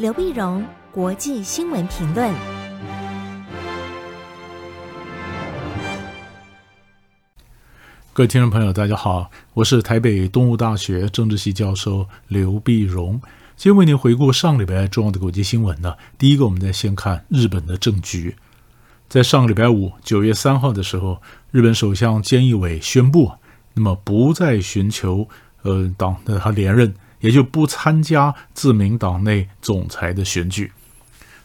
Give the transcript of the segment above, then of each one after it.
刘碧荣，国际新闻评论。各位听众朋友，大家好，我是台北东吴大学政治系教授刘碧荣。今天为您回顾上礼拜重要的国际新闻呢。第一个，我们再先看日本的政局。在上个礼拜五，九月三号的时候，日本首相菅义伟宣布，那么不再寻求呃党的他连任。也就不参加自民党内总裁的选举。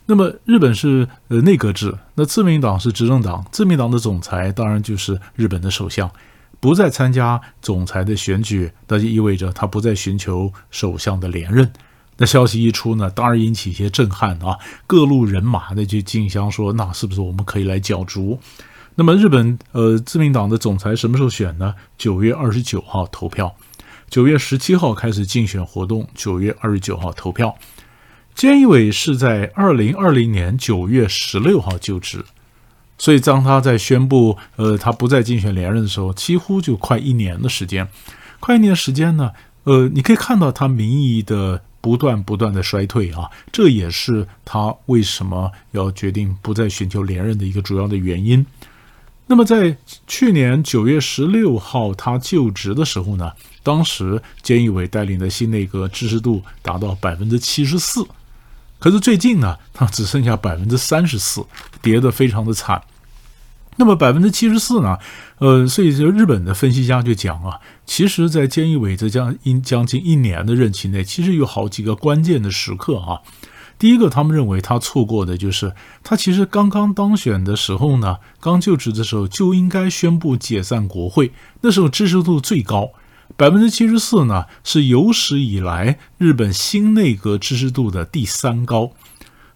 那么日本是呃内阁制，那自民党是执政党，自民党的总裁当然就是日本的首相，不再参加总裁的选举，那就意味着他不再寻求首相的连任。那消息一出呢，当然引起一些震撼啊，各路人马那就竞相说，那是不是我们可以来角逐？那么日本呃自民党的总裁什么时候选呢？九月二十九号投票。九月十七号开始竞选活动，九月二十九号投票。菅义伟是在二零二零年九月十六号就职，所以当他在宣布呃他不再竞选连任的时候，几乎就快一年的时间。快一年时间呢，呃，你可以看到他民意的不断不断的衰退啊，这也是他为什么要决定不再寻求连任的一个主要的原因。那么在去年九月十六号他就职的时候呢，当时菅义伟带领的新内阁支持度达到百分之七十四，可是最近呢，他只剩下百分之三十四，跌得非常的惨。那么百分之七十四呢，呃，所以就日本的分析家就讲啊，其实，在菅义伟这将近将近一年的任期内，其实有好几个关键的时刻啊。第一个，他们认为他错过的就是他其实刚刚当选的时候呢，刚就职的时候就应该宣布解散国会，那时候支持度最高，百分之七十四呢，是有史以来日本新内阁支持度的第三高，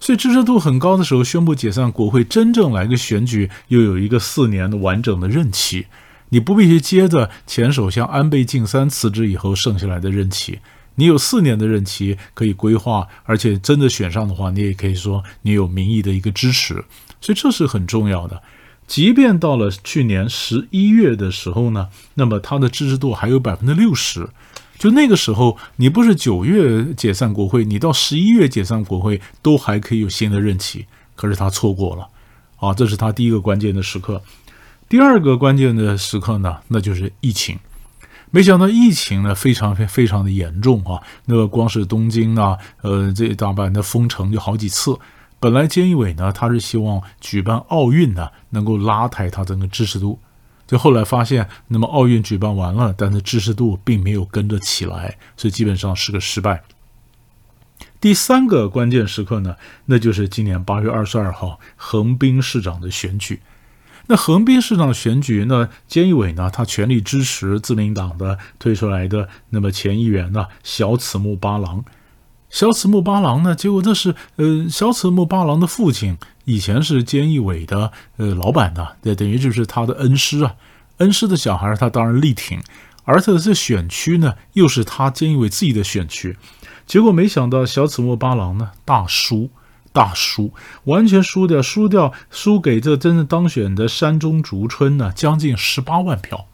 所以支持度很高的时候宣布解散国会，真正来个选举又有一个四年的完整的任期，你不必去接着前首相安倍晋三辞职以后剩下来的任期。你有四年的任期可以规划，而且真的选上的话，你也可以说你有民意的一个支持，所以这是很重要的。即便到了去年十一月的时候呢，那么他的支持度还有百分之六十，就那个时候你不是九月解散国会，你到十一月解散国会都还可以有新的任期，可是他错过了，啊，这是他第一个关键的时刻。第二个关键的时刻呢，那就是疫情。没想到疫情呢，非常非常的严重啊！那个光是东京啊，呃，这大半的封城就好几次。本来菅义伟呢，他是希望举办奥运呢，能够拉抬他整个支持度。就后来发现，那么奥运举办完了，但是支持度并没有跟着起来，所以基本上是个失败。第三个关键时刻呢，那就是今年八月二十二号横滨市长的选举。那横滨市长选举，呢菅义伟呢，他全力支持自民党的推出来的那么前议员呢，小此木八郎。小此木八郎呢，结果这是呃，小此木八郎的父亲以前是菅义伟的呃老板呢，这等于就是他的恩师啊，恩师的小孩，他当然力挺，而他的这选区呢，又是他菅义伟自己的选区，结果没想到小此木八郎呢大输。大输，完全输掉，输掉，输给这真正当选的山中竹春呢，将近十八万票。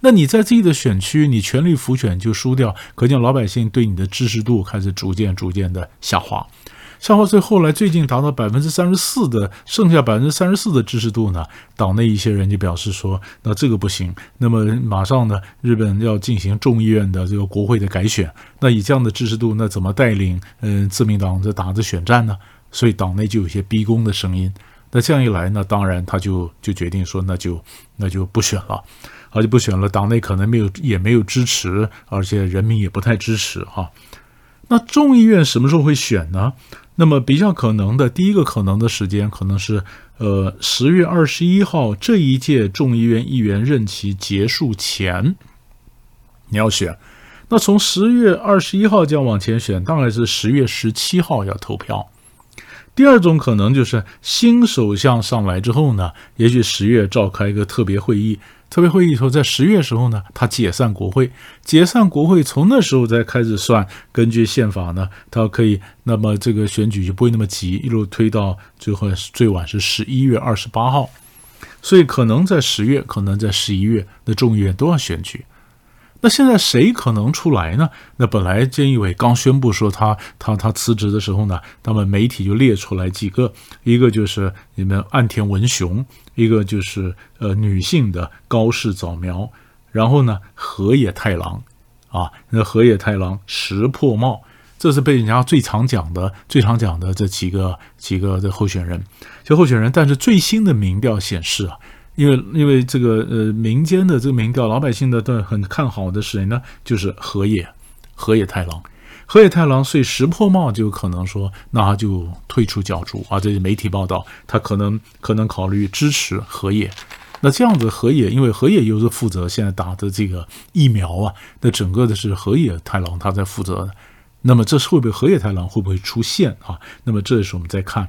那你在自己的选区，你全力辅选就输掉，可见老百姓对你的支持度开始逐渐逐渐的下滑，下滑。最后来最近达到百分之三十四的，剩下百分之三十四的支持度呢，党内一些人就表示说，那这个不行。那么马上呢，日本要进行众议院的这个国会的改选，那以这样的支持度，那怎么带领嗯自民党在打着选战呢？所以党内就有些逼宫的声音，那这样一来呢，当然他就就决定说，那就那就不选了，而且不选了，党内可能没有也没有支持，而且人民也不太支持哈。那众议院什么时候会选呢？那么比较可能的第一个可能的时间，可能是呃十月二十一号这一届众议院议员任期结束前，你要选。那从十月二十一号这样往前选，当然是十月十七号要投票。第二种可能就是新首相上来之后呢，也许十月召开一个特别会议，特别会议以后在十月时候呢，他解散国会，解散国会从那时候再开始算，根据宪法呢，他可以，那么这个选举就不会那么急，一路推到最后最晚是十一月二十八号，所以可能在十月，可能在十一月的众议院都要选举。那现在谁可能出来呢？那本来菅义伟刚宣布说他他他辞职的时候呢，他们媒体就列出来几个，一个就是你们岸田文雄，一个就是呃女性的高市早苗，然后呢河野太郎，啊，那河野太郎石破茂，这是被人家最常讲的最常讲的这几个几个的候选人，这候选人，但是最新的民调显示啊。因为因为这个呃民间的这个民调，老百姓的都很看好的谁呢？就是河野，河野太郎，河野太郎，所以石破茂就可能说，那他就退出角逐啊。这是媒体报道，他可能可能考虑支持河野。那这样子，河野因为河野又是负责现在打的这个疫苗啊，那整个的是河野太郎他在负责的。那么这是会不会河野太郎会不会出现啊？那么这是我们再看。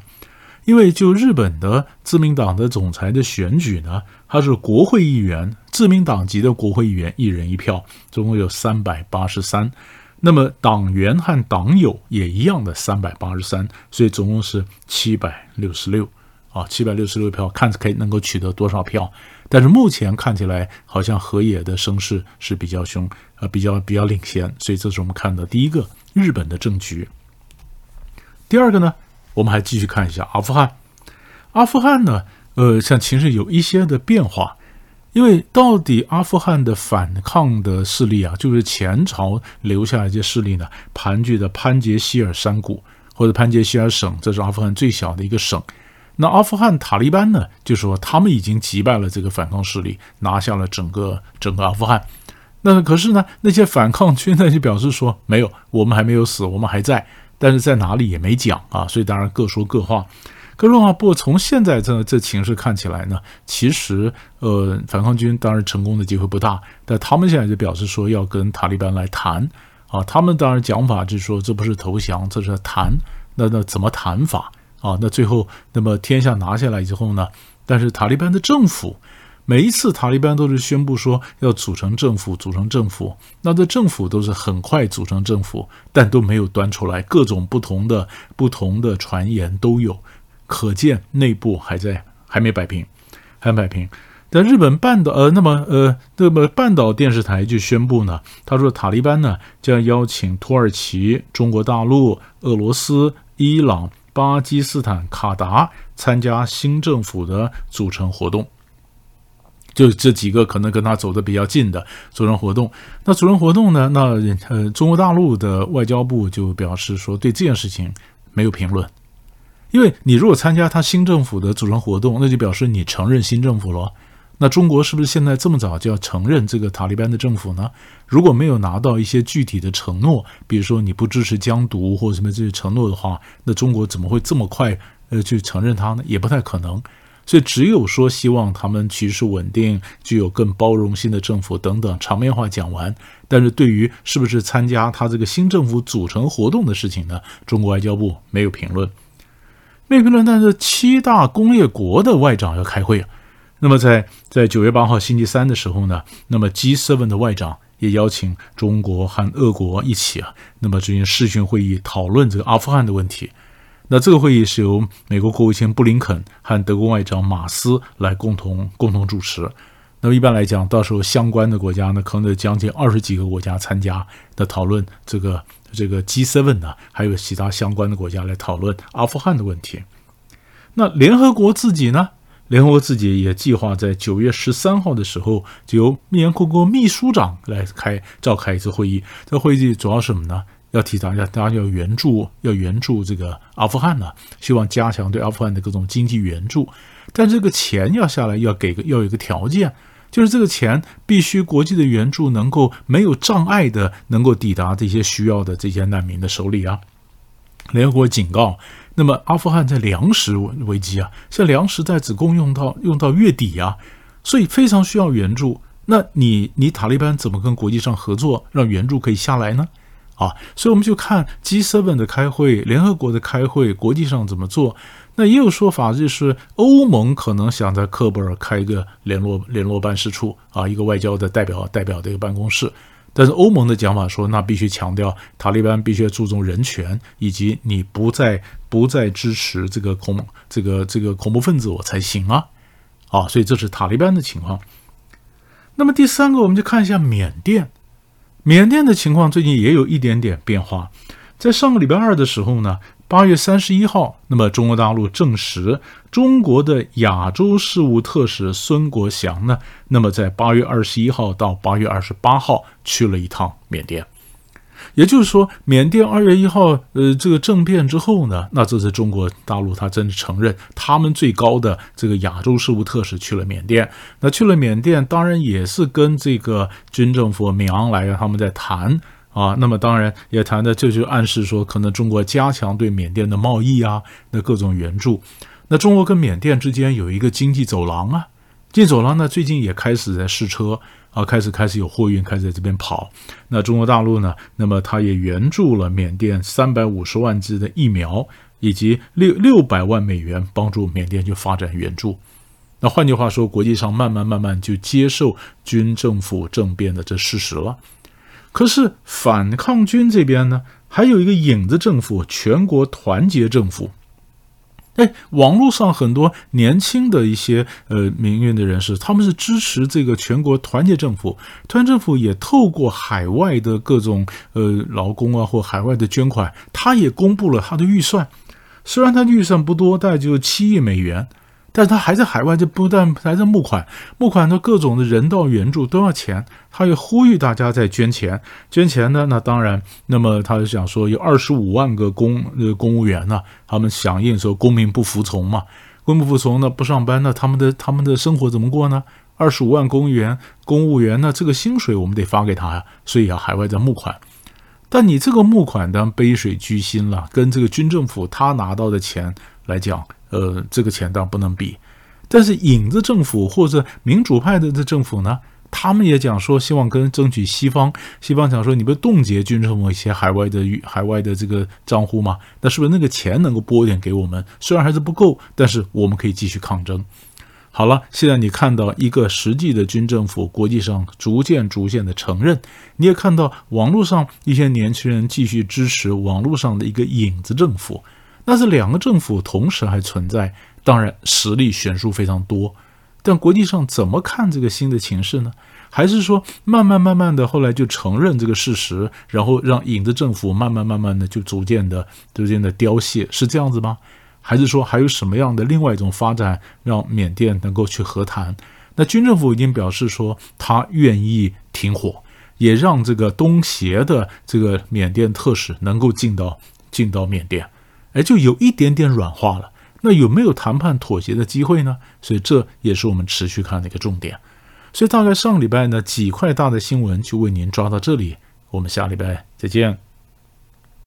因为就日本的自民党的总裁的选举呢，他是国会议员，自民党籍的国会议员一人一票，总共有三百八十三。那么党员和党友也一样的三百八十三，所以总共是七百六十六啊，七百六十六票，看可以能够取得多少票？但是目前看起来好像河野的声势是比较凶，呃，比较比较领先，所以这是我们看的第一个日本的政局。第二个呢？我们还继续看一下阿富汗，阿富汗呢，呃，像情势有一些的变化，因为到底阿富汗的反抗的势力啊，就是前朝留下来这些势力呢，盘踞的潘杰希尔山谷或者潘杰希尔省，这是阿富汗最小的一个省。那阿富汗塔利班呢，就说他们已经击败了这个反抗势力，拿下了整个整个阿富汗。那可是呢，那些反抗军呢就表示说，没有，我们还没有死，我们还在。但是在哪里也没讲啊，所以当然各说各话。各说话，不过从现在这这情势看起来呢，其实呃反抗军当然成功的机会不大，但他们现在就表示说要跟塔利班来谈啊。他们当然讲法就是说这不是投降，这是谈。那那怎么谈法啊？那最后那么天下拿下来之后呢？但是塔利班的政府。每一次塔利班都是宣布说要组成政府，组成政府，那这政府都是很快组成政府，但都没有端出来，各种不同的不同的传言都有，可见内部还在还没摆平，还没摆平。但日本半岛呃，那么呃，那么半岛电视台就宣布呢，他说塔利班呢将邀请土耳其、中国大陆、俄罗斯、伊朗、巴基斯坦、卡达参加新政府的组成活动。就这几个可能跟他走得比较近的组成活动，那组成活动呢？那呃，中国大陆的外交部就表示说，对这件事情没有评论，因为你如果参加他新政府的组成活动，那就表示你承认新政府了。那中国是不是现在这么早就要承认这个塔利班的政府呢？如果没有拿到一些具体的承诺，比如说你不支持疆独或什么这些承诺的话，那中国怎么会这么快呃去承认他呢？也不太可能。所以只有说希望他们局势稳定，具有更包容性的政府等等场面话讲完，但是对于是不是参加他这个新政府组成活动的事情呢，中国外交部没有评论，没评论。但是七大工业国的外长要开会啊，那么在在九月八号星期三的时候呢，那么 G7 的外长也邀请中国和俄国一起啊，那么进行视讯会议讨论这个阿富汗的问题。那这个会议是由美国国务卿布林肯和德国外长马斯来共同共同主持。那么一般来讲，到时候相关的国家呢，可能得将近二十几个国家参加的讨论这个这个 G7 呢，还有其他相关的国家来讨论阿富汗的问题。那联合国自己呢？联合国自己也计划在九月十三号的时候，就由联合国秘书长来开召开一次会议。这会议主要是什么呢？要提倡一下，大家要援助，要援助这个阿富汗呢，希望加强对阿富汗的各种经济援助。但这个钱要下来，要给个要有个条件，就是这个钱必须国际的援助能够没有障碍的，能够抵达这些需要的这些难民的手里啊。联合国警告，那么阿富汗在粮食危机啊，像粮食在只供用到用到月底啊，所以非常需要援助。那你你塔利班怎么跟国际上合作，让援助可以下来呢？啊，所以我们就看 G7 的开会，联合国的开会，国际上怎么做？那也有说法，就是欧盟可能想在喀布尔开一个联络联络办事处啊，一个外交的代表代表的一个办公室。但是欧盟的讲法说，那必须强调塔利班必须要注重人权，以及你不再不再支持这个恐这个这个恐怖分子我才行啊。啊，所以这是塔利班的情况。那么第三个，我们就看一下缅甸。缅甸的情况最近也有一点点变化，在上个礼拜二的时候呢，八月三十一号，那么中国大陆证实，中国的亚洲事务特使孙国祥呢，那么在八月二十一号到八月二十八号去了一趟缅甸。也就是说，缅甸二月一号，呃，这个政变之后呢，那这是中国大陆他真的承认，他们最高的这个亚洲事务特使去了缅甸。那去了缅甸，当然也是跟这个军政府敏昂莱啊他们在谈啊。那么当然也谈的，这就暗示说，可能中国加强对缅甸的贸易啊，那各种援助。那中国跟缅甸之间有一个经济走廊啊，经济走廊呢，最近也开始在试车。啊，开始开始有货运开始在这边跑。那中国大陆呢？那么它也援助了缅甸三百五十万剂的疫苗，以及六六百万美元帮助缅甸去发展援助。那换句话说，国际上慢慢慢慢就接受军政府政变的这事实了。可是反抗军这边呢，还有一个影子政府——全国团结政府。哎，网络上很多年轻的一些呃民运的人士，他们是支持这个全国团结政府。团结政府也透过海外的各种呃劳工啊或海外的捐款，他也公布了他的预算。虽然他的预算不多，大概就七亿美元。但是他还在海外，就不但还在募款，募款的各种的人道援助都要钱，他也呼吁大家在捐钱，捐钱呢，那当然，那么他就想说，有二十五万个公呃公务员呢，他们响应说公民不服从嘛，公民不服从呢，不上班，那他们的他们的生活怎么过呢？二十五万公务员，公务员呢，这个薪水我们得发给他呀，所以啊，海外在募款，但你这个募款当然杯水车薪了，跟这个军政府他拿到的钱来讲。呃，这个钱当然不能比，但是影子政府或者民主派的这政府呢，他们也讲说希望跟争取西方，西方讲说你不冻结军政府一些海外的海外的这个账户吗？那是不是那个钱能够拨一点给我们？虽然还是不够，但是我们可以继续抗争。好了，现在你看到一个实际的军政府，国际上逐渐逐渐的承认，你也看到网络上一些年轻人继续支持网络上的一个影子政府。那是两个政府同时还存在，当然实力悬殊非常多，但国际上怎么看这个新的情势呢？还是说慢慢慢慢的后来就承认这个事实，然后让影子政府慢慢慢慢的就逐渐的逐渐的凋谢，是这样子吗？还是说还有什么样的另外一种发展，让缅甸能够去和谈？那军政府已经表示说他愿意停火，也让这个东协的这个缅甸特使能够进到进到缅甸。哎，就有一点点软化了。那有没有谈判妥协的机会呢？所以这也是我们持续看的一个重点。所以大概上礼拜呢，几块大的新闻就为您抓到这里。我们下礼拜再见。